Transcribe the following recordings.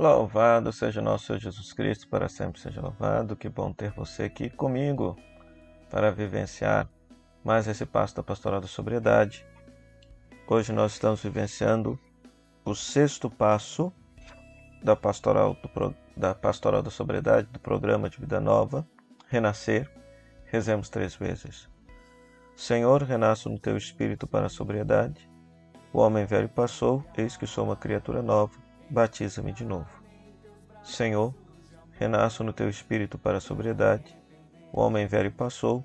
Louvado seja nosso Senhor Jesus Cristo, para sempre seja louvado. Que bom ter você aqui comigo para vivenciar mais esse passo da pastoral da sobriedade. Hoje nós estamos vivenciando o sexto passo da pastoral, do, da pastoral da sobriedade, do programa de vida nova, Renascer. Rezemos três vezes. Senhor, renasço no teu espírito para a sobriedade. O homem velho passou, eis que sou uma criatura nova batiza-me de novo. Senhor, renasço no teu espírito para a sobriedade. O homem velho passou,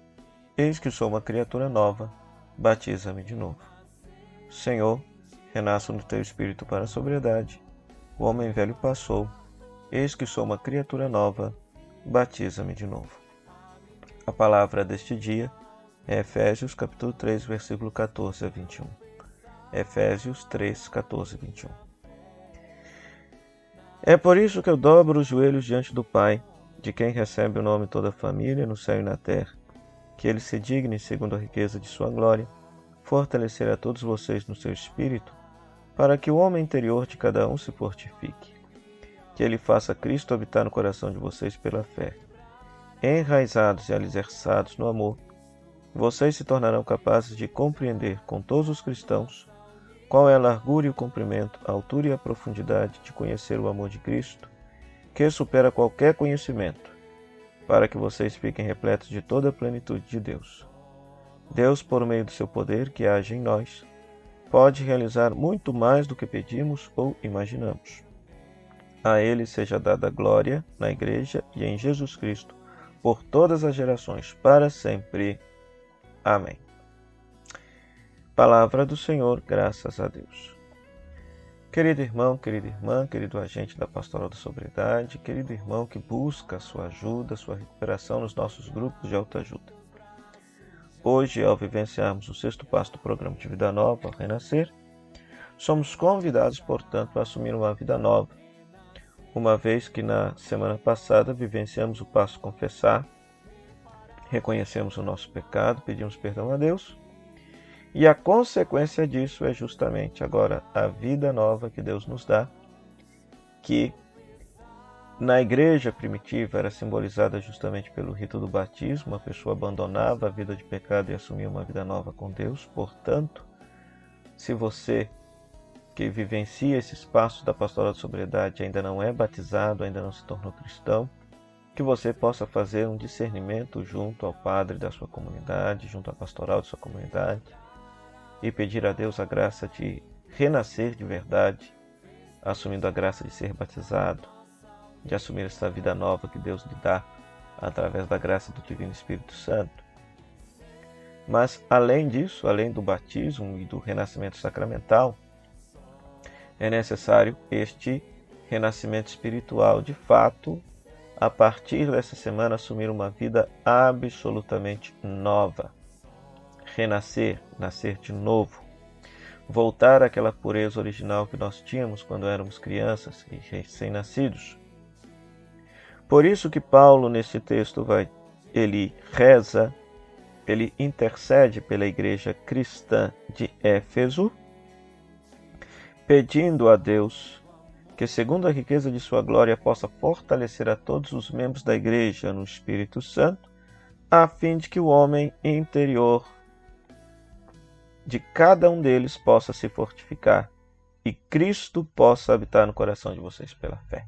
eis que sou uma criatura nova, batiza-me de novo. Senhor, renasço no teu espírito para a sobriedade. O homem velho passou, eis que sou uma criatura nova, batiza-me de novo. A palavra deste dia é Efésios capítulo 3, versículo 14 a 21. Efésios 3, 14 a 21. É por isso que eu dobro os joelhos diante do Pai, de quem recebe o nome toda a família no céu e na terra, que ele se digne, segundo a riqueza de sua glória, fortalecer a todos vocês no seu espírito, para que o homem interior de cada um se fortifique. Que ele faça Cristo habitar no coração de vocês pela fé. Enraizados e alicerçados no amor, vocês se tornarão capazes de compreender com todos os cristãos qual é a largura e o comprimento, a altura e a profundidade de conhecer o amor de Cristo, que supera qualquer conhecimento, para que vocês fiquem repletos de toda a plenitude de Deus. Deus, por meio do seu poder que age em nós, pode realizar muito mais do que pedimos ou imaginamos. A Ele seja dada glória na Igreja e em Jesus Cristo, por todas as gerações, para sempre. Amém. Palavra do Senhor, graças a Deus. Querido irmão, querida irmã, querido agente da Pastoral da Sobriedade, querido irmão que busca sua ajuda, sua recuperação nos nossos grupos de autoajuda. Hoje, ao vivenciarmos o sexto passo do programa de Vida Nova, Renascer, somos convidados, portanto, a assumir uma vida nova, uma vez que na semana passada vivenciamos o passo confessar, reconhecemos o nosso pecado, pedimos perdão a Deus e a consequência disso é justamente agora a vida nova que Deus nos dá, que na igreja primitiva era simbolizada justamente pelo rito do batismo, a pessoa abandonava a vida de pecado e assumia uma vida nova com Deus. Portanto, se você que vivencia esse espaço da pastoral de sobriedade ainda não é batizado, ainda não se tornou cristão, que você possa fazer um discernimento junto ao padre da sua comunidade, junto à pastoral de sua comunidade, e pedir a Deus a graça de renascer de verdade, assumindo a graça de ser batizado, de assumir essa vida nova que Deus lhe dá através da graça do Divino Espírito Santo. Mas, além disso, além do batismo e do renascimento sacramental, é necessário este renascimento espiritual. De fato, a partir dessa semana, assumir uma vida absolutamente nova renascer, nascer de novo, voltar àquela pureza original que nós tínhamos quando éramos crianças e recém-nascidos. Por isso que Paulo nesse texto vai ele reza, ele intercede pela igreja cristã de Éfeso, pedindo a Deus que, segundo a riqueza de sua glória, possa fortalecer a todos os membros da igreja no Espírito Santo, a fim de que o homem interior de cada um deles possa se fortificar e Cristo possa habitar no coração de vocês pela fé.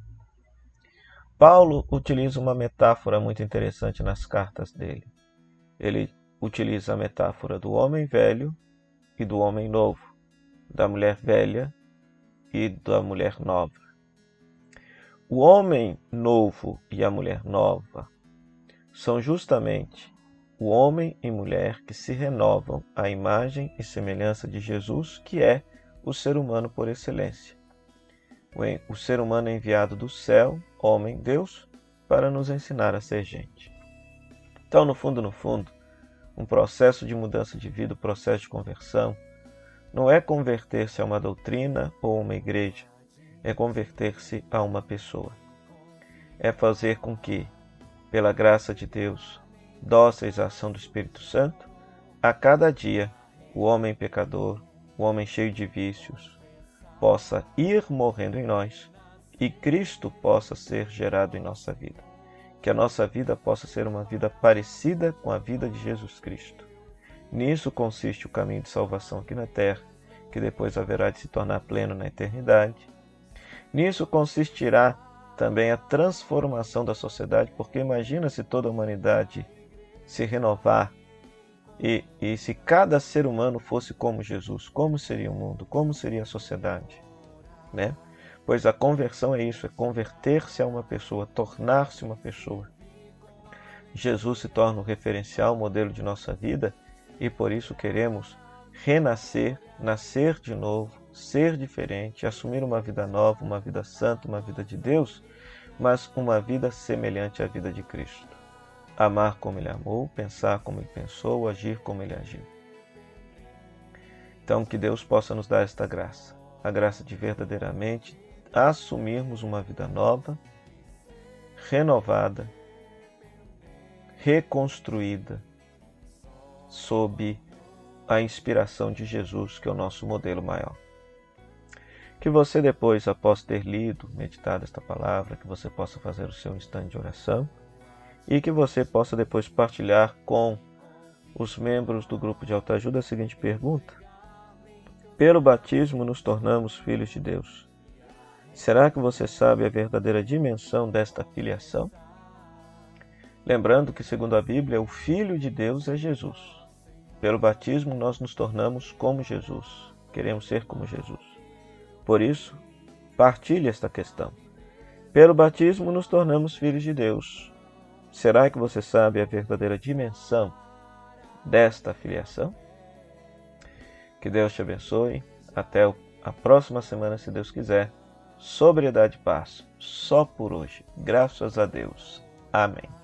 Paulo utiliza uma metáfora muito interessante nas cartas dele. Ele utiliza a metáfora do homem velho e do homem novo, da mulher velha e da mulher nova. O homem novo e a mulher nova são justamente o homem e mulher que se renovam à imagem e semelhança de Jesus, que é o ser humano por excelência. O ser humano enviado do céu, homem, Deus, para nos ensinar a ser gente. Então, no fundo, no fundo, um processo de mudança de vida, um processo de conversão, não é converter-se a uma doutrina ou uma igreja, é converter-se a uma pessoa. É fazer com que, pela graça de Deus, dóceis à ação do Espírito Santo, a cada dia o homem pecador, o homem cheio de vícios, possa ir morrendo em nós e Cristo possa ser gerado em nossa vida. Que a nossa vida possa ser uma vida parecida com a vida de Jesus Cristo. Nisso consiste o caminho de salvação aqui na terra, que depois haverá de se tornar pleno na eternidade. Nisso consistirá também a transformação da sociedade, porque imagina se toda a humanidade se renovar e, e se cada ser humano fosse como Jesus, como seria o mundo, como seria a sociedade, né? Pois a conversão é isso, é converter-se a uma pessoa, tornar-se uma pessoa. Jesus se torna o referencial, o modelo de nossa vida e por isso queremos renascer, nascer de novo, ser diferente, assumir uma vida nova, uma vida santa, uma vida de Deus, mas uma vida semelhante à vida de Cristo. Amar como Ele amou, pensar como Ele pensou, agir como Ele agiu. Então, que Deus possa nos dar esta graça, a graça de verdadeiramente assumirmos uma vida nova, renovada, reconstruída, sob a inspiração de Jesus, que é o nosso modelo maior. Que você depois, após ter lido, meditado esta palavra, que você possa fazer o seu instante de oração e que você possa depois partilhar com os membros do grupo de autoajuda a seguinte pergunta: Pelo batismo nos tornamos filhos de Deus. Será que você sabe a verdadeira dimensão desta filiação? Lembrando que, segundo a Bíblia, o Filho de Deus é Jesus. Pelo batismo, nós nos tornamos como Jesus. Queremos ser como Jesus. Por isso, partilhe esta questão. Pelo batismo, nos tornamos filhos de Deus. Será que você sabe a verdadeira dimensão desta filiação? Que Deus te abençoe. Até a próxima semana, se Deus quiser. Sobriedade e paz, só por hoje. Graças a Deus. Amém.